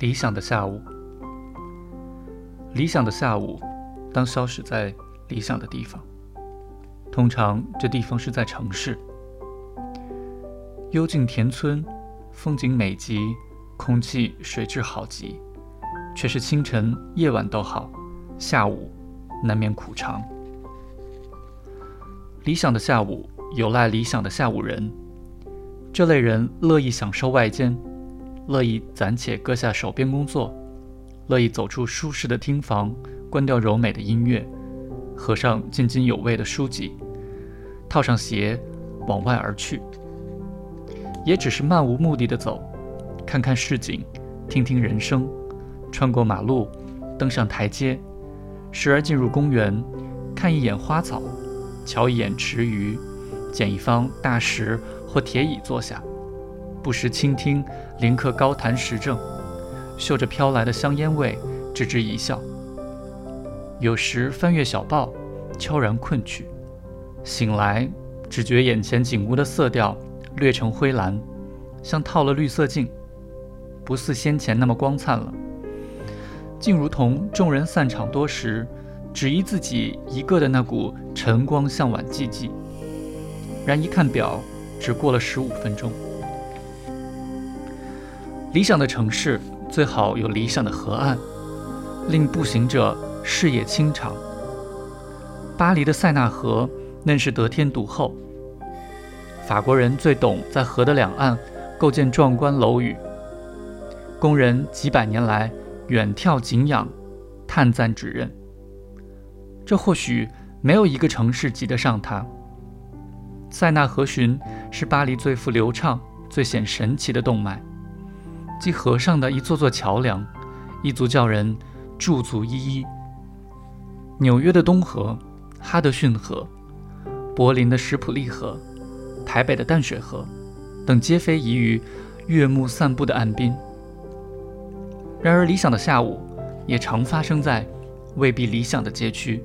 理想的下午，理想的下午，当消失在理想的地方。通常这地方是在城市。幽静田村，风景美极，空气水质好极，却是清晨、夜晚都好，下午难免苦长。理想的下午，有赖理想的下午人。这类人乐意享受外间。乐意暂且搁下手边工作，乐意走出舒适的厅房，关掉柔美的音乐，合上津津有味的书籍，套上鞋，往外而去。也只是漫无目的的走，看看市井，听听人声，穿过马路，登上台阶，时而进入公园，看一眼花草，瞧一眼池鱼，捡一方大石或铁椅坐下。不时倾听林克高谈时政，嗅着飘来的香烟味，吱吱一笑。有时翻阅小报，悄然困去。醒来，只觉眼前景物的色调略成灰蓝，像套了绿色镜，不似先前那么光灿了。竟如同众人散场多时，只依自己一个的那股晨光向晚寂寂。然一看表，只过了十五分钟。理想的城市最好有理想的河岸，令步行者视野清长。巴黎的塞纳河嫩是得天独厚，法国人最懂在河的两岸构建壮观楼宇，工人几百年来远眺景仰，叹赞指认。这或许没有一个城市及得上它。塞纳河巡是巴黎最富流畅、最显神奇的动脉。即河上的一座座桥梁，一足叫人驻足依依。纽约的东河、哈德逊河、柏林的史普利河、台北的淡水河等，皆非宜于悦目散步的岸边。然而，理想的下午也常发生在未必理想的街区。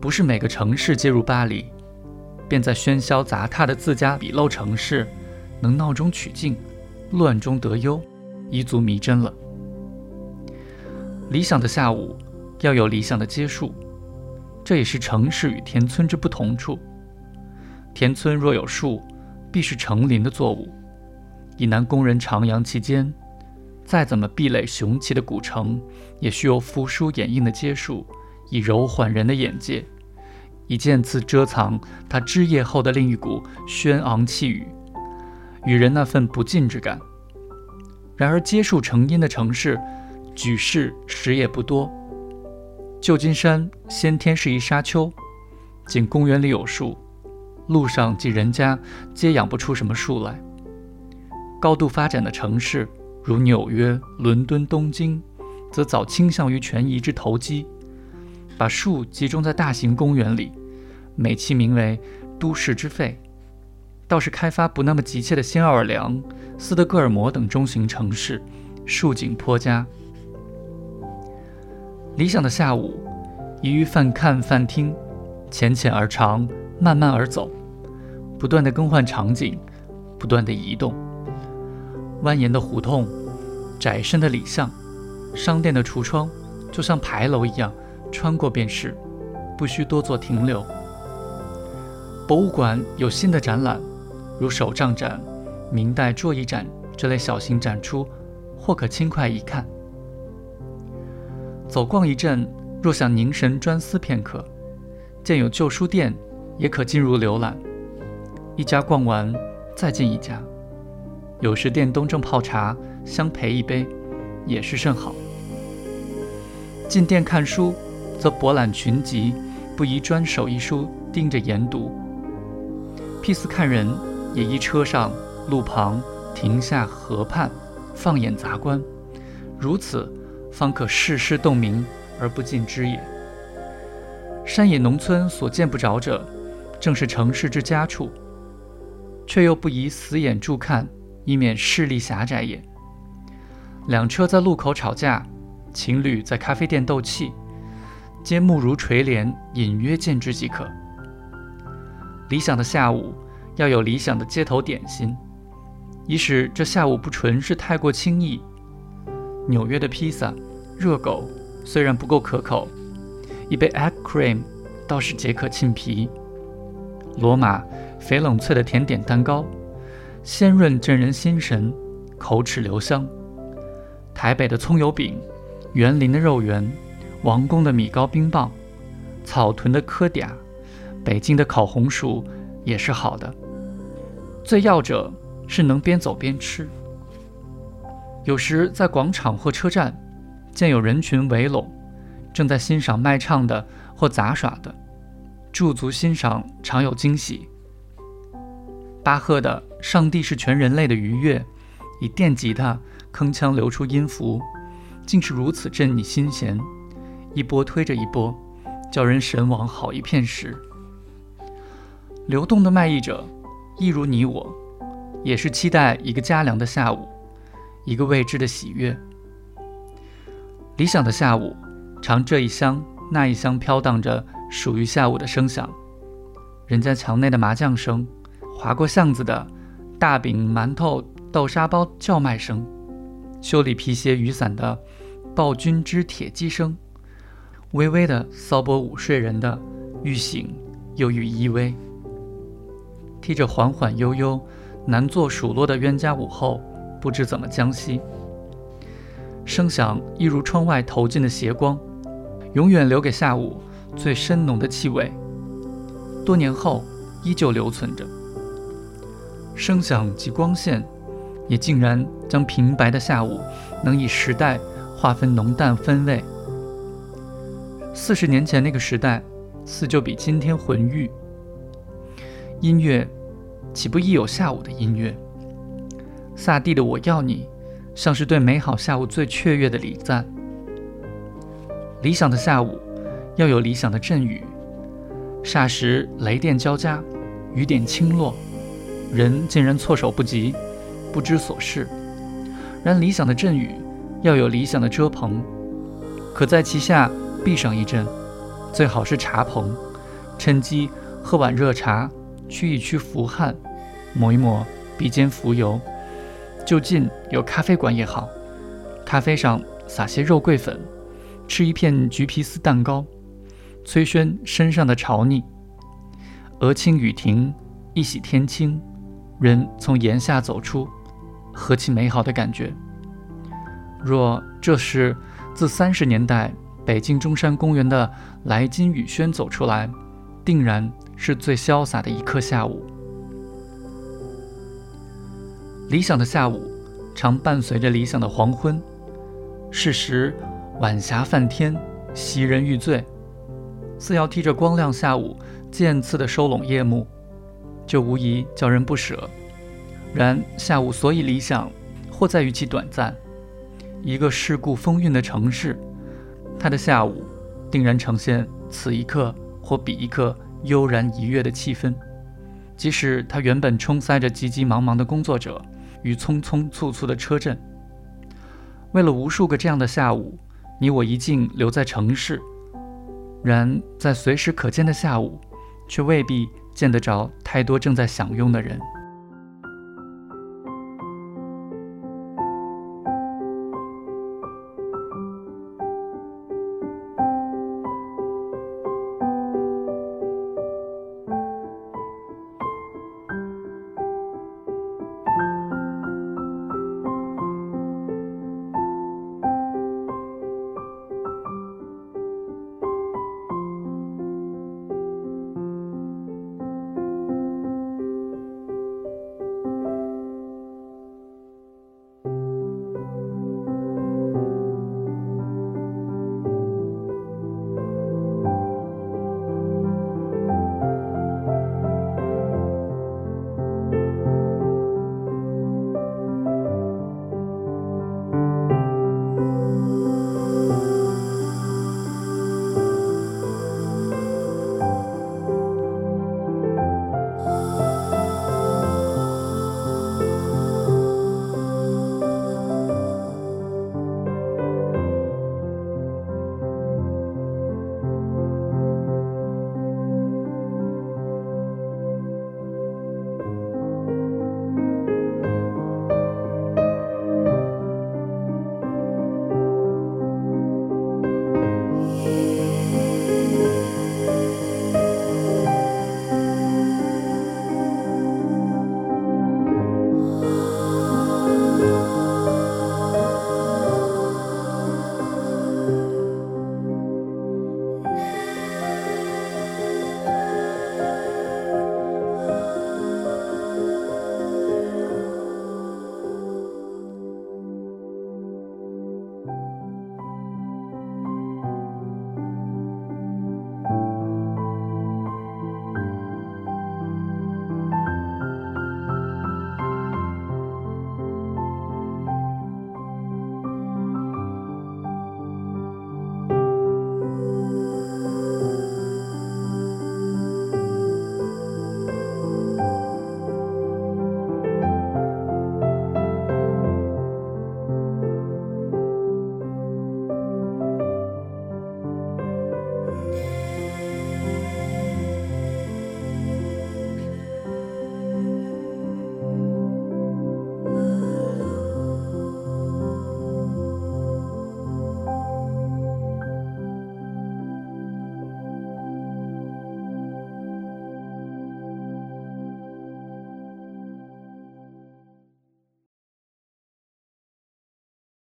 不是每个城市皆如巴黎，便在喧嚣杂沓的自家笔陋城市，能闹中取静。乱中得优，一足迷真了。理想的下午，要有理想的街树，这也是城市与田村之不同处。田村若有树，必是成林的作物，以难工人徜徉其间。再怎么壁垒雄奇的古城，也需有扶疏掩映的街树，以柔缓人的眼界，以渐次遮藏它枝叶后的另一股轩昂气宇。与人那份不近之感。然而，街树成荫的城市，举世实也不多。旧金山先天是一沙丘，仅公园里有树，路上及人家皆养不出什么树来。高度发展的城市，如纽约、伦敦、东京，则早倾向于权宜之投机，把树集中在大型公园里，美其名为都市之肺。倒是开发不那么急切的新奥尔良、斯德哥尔摩等中型城市，树景颇佳。理想的下午，宜于泛看泛听，浅浅而长，慢慢而走，不断的更换场景，不断的移动。蜿蜒的胡同，窄深的里巷，商店的橱窗，就像牌楼一样，穿过便是，不需多做停留。博物馆有新的展览。如手杖展、明代桌椅展这类小型展出，或可轻快一看。走逛一阵，若想凝神专思片刻，见有旧书店，也可进入浏览。一家逛完，再进一家。有时店东正泡茶，相陪一杯，也是甚好。进店看书，则博览群集，不宜专守一书盯着研读。譬似看人。也依车上、路旁停下，河畔放眼杂观，如此方可事事洞明而不尽知也。山野农村所见不着者，正是城市之佳处，却又不宜死眼注看，以免视力狭窄也。两车在路口吵架，情侣在咖啡店斗气，皆目如垂帘，隐约见之即可。理想的下午。要有理想的街头点心，以使这下午不纯是太过轻易。纽约的披萨、热狗虽然不够可口，一杯 egg cream 倒是解渴沁脾。罗马翡冷翠的甜点蛋糕，鲜润震人心神，口齿留香。台北的葱油饼，园林的肉圆，王宫的米糕冰棒，草屯的科嗲，北京的烤红薯也是好的。最要者是能边走边吃。有时在广场或车站，见有人群围拢，正在欣赏卖唱的或杂耍的，驻足欣赏常有惊喜。巴赫的《上帝是全人类的愉悦》，以电吉他铿锵流出音符，竟是如此震你心弦，一波推着一波，叫人神往好一片时。流动的卖艺者，一如你我，也是期待一个佳良的下午。一个未知的喜悦。理想的下午，常这一厢那一厢飘荡着属于下午的声响。人家墙内的麻将声，划过巷子的大饼、馒头、豆沙包叫卖声，修理皮鞋、雨伞的暴君之铁击声，微微的骚拨午睡人的欲醒又欲依偎，踢着缓缓悠悠难做数落的冤家午后。不知怎么将息，声响一如窗外投进的斜光，永远留给下午最深浓的气味。多年后依旧留存着。声响及光线，也竟然将平白的下午能以时代划分浓淡分味。四十年前那个时代，似就比今天浑郁。音乐，岂不亦有下午的音乐？萨蒂的“我要你”，像是对美好下午最雀跃的礼赞。理想的下午，要有理想的阵雨。霎时雷电交加，雨点倾落，人竟然措手不及，不知所事。然理想的阵雨，要有理想的遮棚，可在其下避上一阵，最好是茶棚，趁机喝碗热茶，驱一驱浮汗，抹一抹鼻尖浮油。就近有咖啡馆也好，咖啡上撒些肉桂粉，吃一片橘皮丝蛋糕，崔宣身上的潮腻。鹅青雨停，一洗天清，人从檐下走出，何其美好的感觉！若这是自三十年代北京中山公园的来金雨轩走出来，定然是最潇洒的一刻下午。理想的下午，常伴随着理想的黄昏。是时，晚霞泛天，袭人欲醉，似要替着光亮下午渐次的收拢夜幕，这无疑叫人不舍。然下午所以理想，或在于其短暂。一个世故风韵的城市，它的下午，定然呈现此一刻或彼一刻悠然一跃的气氛。即使它原本充塞着急急忙忙的工作者。与匆匆促促的车阵，为了无数个这样的下午，你我一径留在城市。然在随时可见的下午，却未必见得着太多正在享用的人。